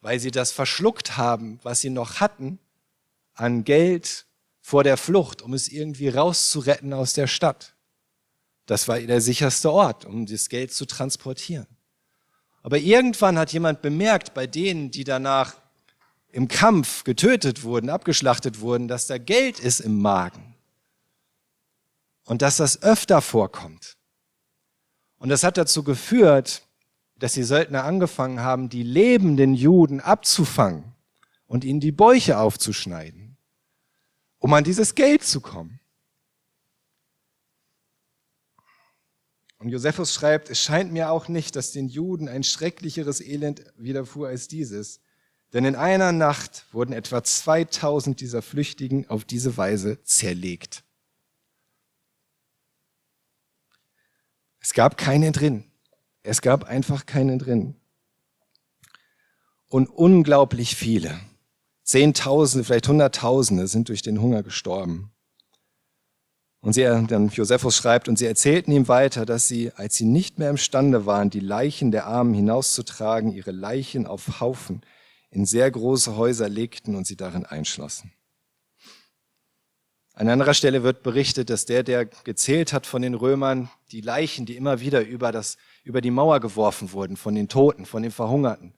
weil sie das verschluckt haben, was sie noch hatten an Geld vor der Flucht, um es irgendwie rauszuretten aus der Stadt. Das war der sicherste Ort, um das Geld zu transportieren. Aber irgendwann hat jemand bemerkt, bei denen, die danach im Kampf getötet wurden, abgeschlachtet wurden, dass da Geld ist im Magen. Und dass das öfter vorkommt. Und das hat dazu geführt, dass die Söldner angefangen haben, die lebenden Juden abzufangen und ihnen die Bäuche aufzuschneiden, um an dieses Geld zu kommen. Und Josephus schreibt, es scheint mir auch nicht, dass den Juden ein schrecklicheres Elend widerfuhr als dieses. Denn in einer Nacht wurden etwa 2000 dieser Flüchtigen auf diese Weise zerlegt. Es gab keinen drin. Es gab einfach keinen drin. Und unglaublich viele, Zehntausende, vielleicht Hunderttausende sind durch den Hunger gestorben. Und sie, dann Josephus schreibt, und sie erzählten ihm weiter, dass sie, als sie nicht mehr imstande waren, die Leichen der Armen hinauszutragen, ihre Leichen auf Haufen in sehr große Häuser legten und sie darin einschlossen. An anderer Stelle wird berichtet, dass der, der gezählt hat von den Römern, die Leichen, die immer wieder über, das, über die Mauer geworfen wurden, von den Toten, von den Verhungerten,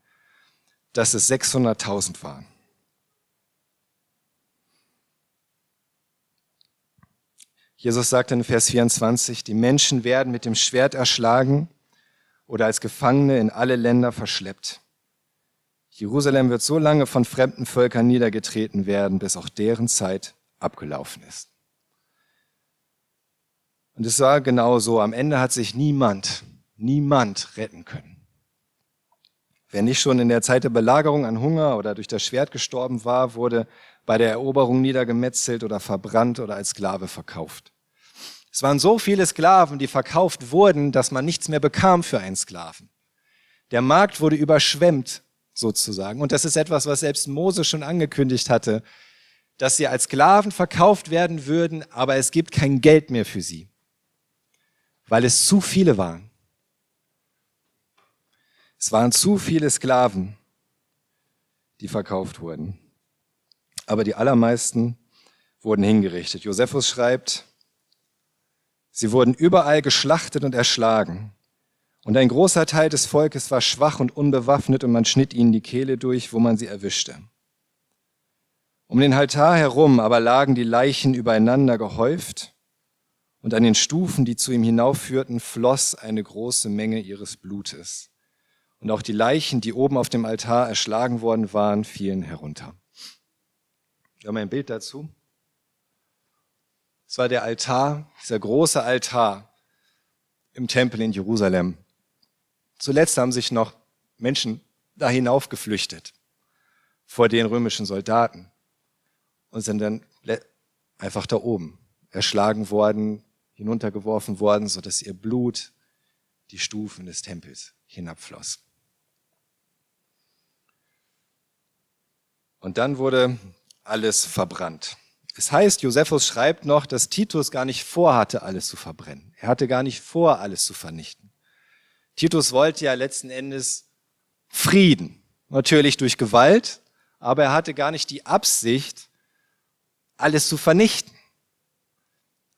dass es 600.000 waren. Jesus sagt in Vers 24, die Menschen werden mit dem Schwert erschlagen oder als Gefangene in alle Länder verschleppt. Jerusalem wird so lange von fremden Völkern niedergetreten werden, bis auch deren Zeit abgelaufen ist. Und es war genau so. Am Ende hat sich niemand, niemand retten können. Wer nicht schon in der Zeit der Belagerung an Hunger oder durch das Schwert gestorben war, wurde bei der Eroberung niedergemetzelt oder verbrannt oder als Sklave verkauft. Es waren so viele Sklaven, die verkauft wurden, dass man nichts mehr bekam für einen Sklaven. Der Markt wurde überschwemmt, sozusagen. Und das ist etwas, was selbst Mose schon angekündigt hatte, dass sie als Sklaven verkauft werden würden, aber es gibt kein Geld mehr für sie, weil es zu viele waren. Es waren zu viele Sklaven, die verkauft wurden. Aber die allermeisten wurden hingerichtet. Josephus schreibt, Sie wurden überall geschlachtet und erschlagen. Und ein großer Teil des Volkes war schwach und unbewaffnet und man schnitt ihnen die Kehle durch, wo man sie erwischte. Um den Altar herum aber lagen die Leichen übereinander gehäuft und an den Stufen, die zu ihm hinaufführten, floss eine große Menge ihres Blutes. Und auch die Leichen, die oben auf dem Altar erschlagen worden waren, fielen herunter. Wir haben ein Bild dazu. Es war der Altar, dieser große Altar im Tempel in Jerusalem. Zuletzt haben sich noch Menschen da hinauf geflüchtet vor den römischen Soldaten und sind dann einfach da oben erschlagen worden, hinuntergeworfen worden, so dass ihr Blut die Stufen des Tempels hinabfloss. Und dann wurde alles verbrannt. Es heißt, Josephus schreibt noch, dass Titus gar nicht vorhatte, alles zu verbrennen. Er hatte gar nicht vor, alles zu vernichten. Titus wollte ja letzten Endes Frieden. Natürlich durch Gewalt, aber er hatte gar nicht die Absicht, alles zu vernichten.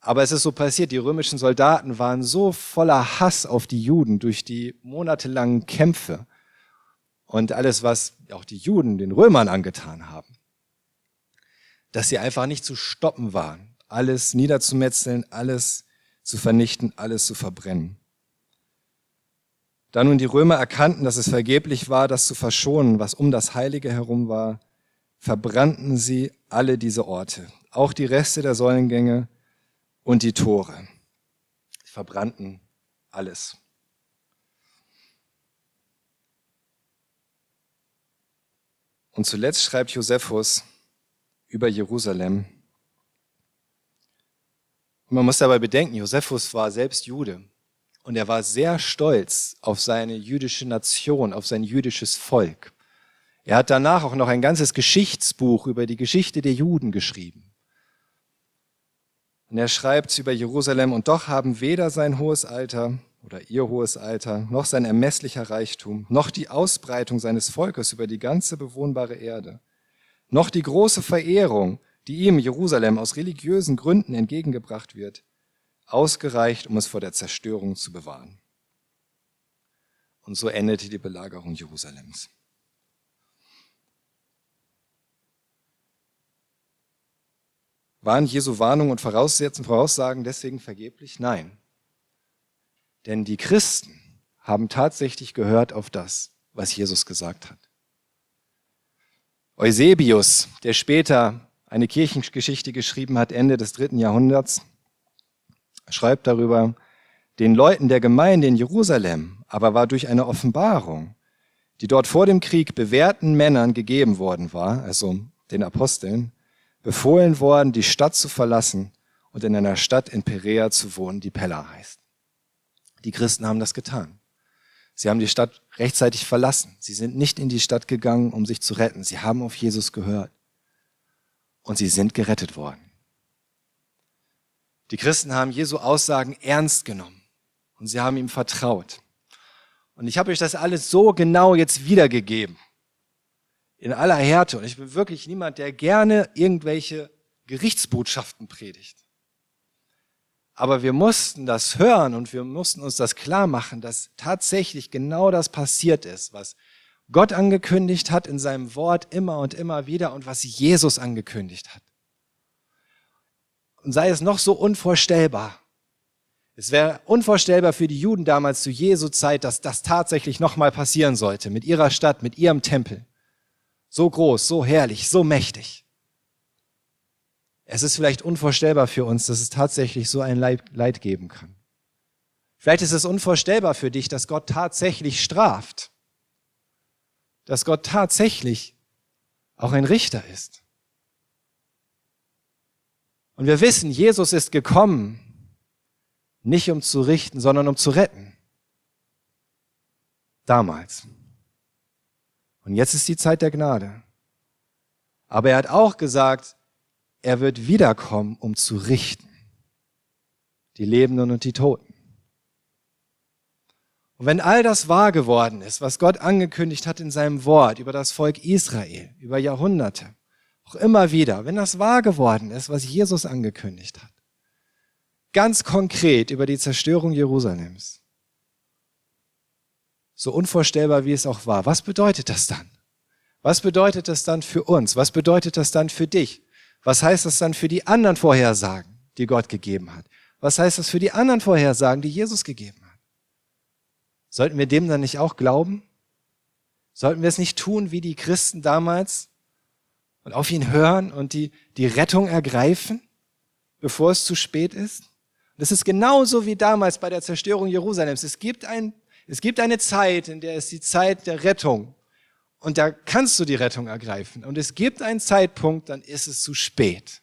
Aber es ist so passiert, die römischen Soldaten waren so voller Hass auf die Juden durch die monatelangen Kämpfe und alles, was auch die Juden den Römern angetan haben dass sie einfach nicht zu stoppen waren, alles niederzumetzeln, alles zu vernichten, alles zu verbrennen. Da nun die Römer erkannten, dass es vergeblich war, das zu verschonen, was um das Heilige herum war, verbrannten sie alle diese Orte, auch die Reste der Säulengänge und die Tore. verbrannten alles. Und zuletzt schreibt Josephus über Jerusalem. Und man muss dabei bedenken, Josephus war selbst Jude und er war sehr stolz auf seine jüdische Nation, auf sein jüdisches Volk. Er hat danach auch noch ein ganzes Geschichtsbuch über die Geschichte der Juden geschrieben. Und er schreibt über Jerusalem, und doch haben weder sein hohes Alter oder ihr hohes Alter, noch sein ermesslicher Reichtum, noch die Ausbreitung seines Volkes über die ganze bewohnbare Erde, noch die große Verehrung, die ihm Jerusalem aus religiösen Gründen entgegengebracht wird, ausgereicht, um es vor der Zerstörung zu bewahren. Und so endete die Belagerung Jerusalems. Waren Jesu Warnungen und Voraussagen deswegen vergeblich? Nein. Denn die Christen haben tatsächlich gehört auf das, was Jesus gesagt hat. Eusebius, der später eine Kirchengeschichte geschrieben hat, Ende des dritten Jahrhunderts, schreibt darüber, den Leuten der Gemeinde in Jerusalem aber war durch eine Offenbarung, die dort vor dem Krieg bewährten Männern gegeben worden war, also den Aposteln, befohlen worden, die Stadt zu verlassen und in einer Stadt in Perea zu wohnen, die Pella heißt. Die Christen haben das getan. Sie haben die Stadt rechtzeitig verlassen. Sie sind nicht in die Stadt gegangen, um sich zu retten. Sie haben auf Jesus gehört. Und sie sind gerettet worden. Die Christen haben Jesu Aussagen ernst genommen und sie haben ihm vertraut. Und ich habe euch das alles so genau jetzt wiedergegeben. In aller Härte. Und ich bin wirklich niemand, der gerne irgendwelche Gerichtsbotschaften predigt. Aber wir mussten das hören und wir mussten uns das klar machen, dass tatsächlich genau das passiert ist, was Gott angekündigt hat in seinem Wort immer und immer wieder und was Jesus angekündigt hat. Und sei es noch so unvorstellbar. Es wäre unvorstellbar für die Juden damals zu Jesu Zeit, dass das tatsächlich nochmal passieren sollte, mit ihrer Stadt, mit ihrem Tempel. So groß, so herrlich, so mächtig. Es ist vielleicht unvorstellbar für uns, dass es tatsächlich so ein Leid geben kann. Vielleicht ist es unvorstellbar für dich, dass Gott tatsächlich straft. Dass Gott tatsächlich auch ein Richter ist. Und wir wissen, Jesus ist gekommen, nicht um zu richten, sondern um zu retten. Damals. Und jetzt ist die Zeit der Gnade. Aber er hat auch gesagt, er wird wiederkommen, um zu richten. Die Lebenden und die Toten. Und wenn all das wahr geworden ist, was Gott angekündigt hat in seinem Wort über das Volk Israel, über Jahrhunderte, auch immer wieder, wenn das wahr geworden ist, was Jesus angekündigt hat, ganz konkret über die Zerstörung Jerusalems, so unvorstellbar wie es auch war, was bedeutet das dann? Was bedeutet das dann für uns? Was bedeutet das dann für dich? Was heißt das dann für die anderen Vorhersagen, die Gott gegeben hat? Was heißt das für die anderen Vorhersagen, die Jesus gegeben hat? Sollten wir dem dann nicht auch glauben? Sollten wir es nicht tun wie die Christen damals und auf ihn hören und die, die Rettung ergreifen, bevor es zu spät ist? Das ist genauso wie damals bei der Zerstörung Jerusalems. Es gibt, ein, es gibt eine Zeit, in der es die Zeit der Rettung und da kannst du die Rettung ergreifen. Und es gibt einen Zeitpunkt, dann ist es zu spät.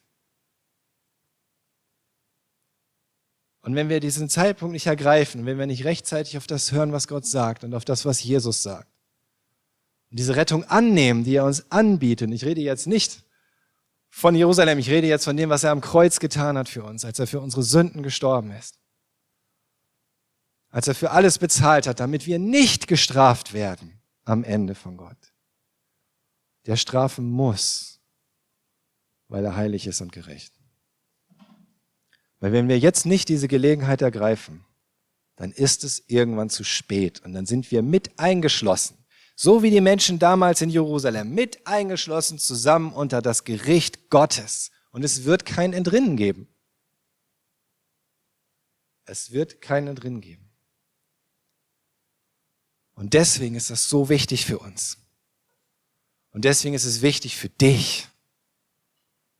Und wenn wir diesen Zeitpunkt nicht ergreifen, wenn wir nicht rechtzeitig auf das hören, was Gott sagt und auf das, was Jesus sagt, und diese Rettung annehmen, die er uns anbietet, ich rede jetzt nicht von Jerusalem, ich rede jetzt von dem, was er am Kreuz getan hat für uns, als er für unsere Sünden gestorben ist, als er für alles bezahlt hat, damit wir nicht gestraft werden am Ende von Gott der strafen muss, weil er heilig ist und gerecht. Weil wenn wir jetzt nicht diese Gelegenheit ergreifen, dann ist es irgendwann zu spät und dann sind wir mit eingeschlossen, so wie die Menschen damals in Jerusalem, mit eingeschlossen zusammen unter das Gericht Gottes. Und es wird kein Entrinnen geben. Es wird kein Entrinnen geben. Und deswegen ist das so wichtig für uns. Und deswegen ist es wichtig für dich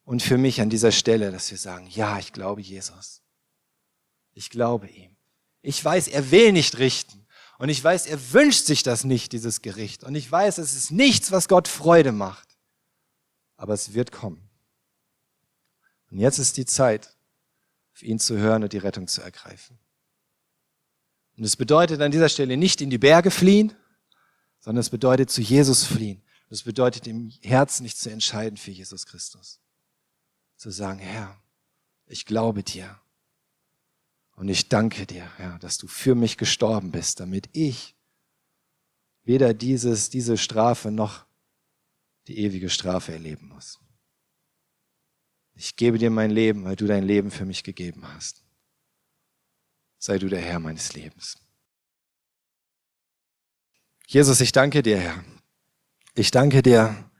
und für mich an dieser Stelle, dass wir sagen, ja, ich glaube Jesus. Ich glaube ihm.
Ich weiß, er will nicht richten. Und ich weiß, er wünscht sich das nicht, dieses Gericht. Und ich weiß, es ist nichts, was Gott Freude macht. Aber es wird kommen. Und jetzt ist die Zeit, auf ihn zu hören und die Rettung zu ergreifen. Und es bedeutet an dieser Stelle nicht in die Berge fliehen, sondern es bedeutet zu Jesus fliehen. Es bedeutet im Herzen nicht zu entscheiden für Jesus Christus. Zu sagen, Herr, ich glaube dir. Und ich danke dir, Herr, dass du für mich gestorben bist, damit ich weder dieses, diese Strafe noch die ewige Strafe erleben muss. Ich gebe dir mein Leben, weil du dein Leben für mich gegeben hast. Sei du der Herr meines Lebens. Jesus, ich danke dir, Herr. Ich danke dir,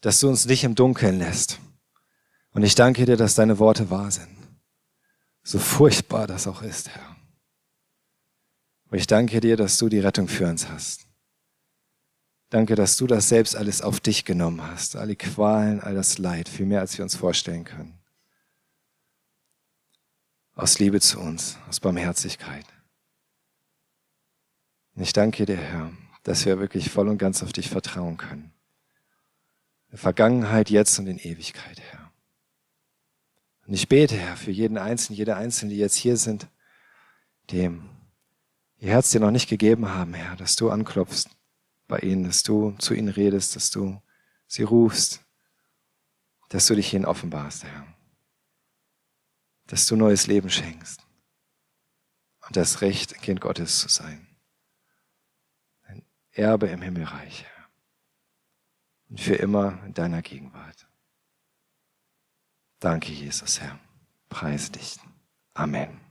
dass du uns nicht im Dunkeln lässt. Und ich danke dir, dass deine Worte wahr sind. So furchtbar das auch ist, Herr. Und ich danke dir, dass du die Rettung für uns hast. Danke, dass du das selbst alles auf dich genommen hast. Alle Qualen, all das Leid, viel mehr als wir uns vorstellen können. Aus Liebe zu uns, aus Barmherzigkeit. Und ich danke dir, Herr, dass wir wirklich voll und ganz auf dich vertrauen können. In Vergangenheit, jetzt und in Ewigkeit, Herr. Und ich bete, Herr, für jeden Einzelnen, jede Einzelne, die jetzt hier sind, dem ihr Herz dir noch nicht gegeben haben, Herr, dass du anklopfst bei ihnen, dass du zu ihnen redest, dass du sie rufst, dass du dich ihnen offenbarst, Herr. Dass du neues Leben schenkst und das Recht, Kind Gottes zu sein. Ein Erbe im Himmelreich, Herr. Und für immer in deiner Gegenwart. Danke, Jesus, Herr. Preis dich. Amen.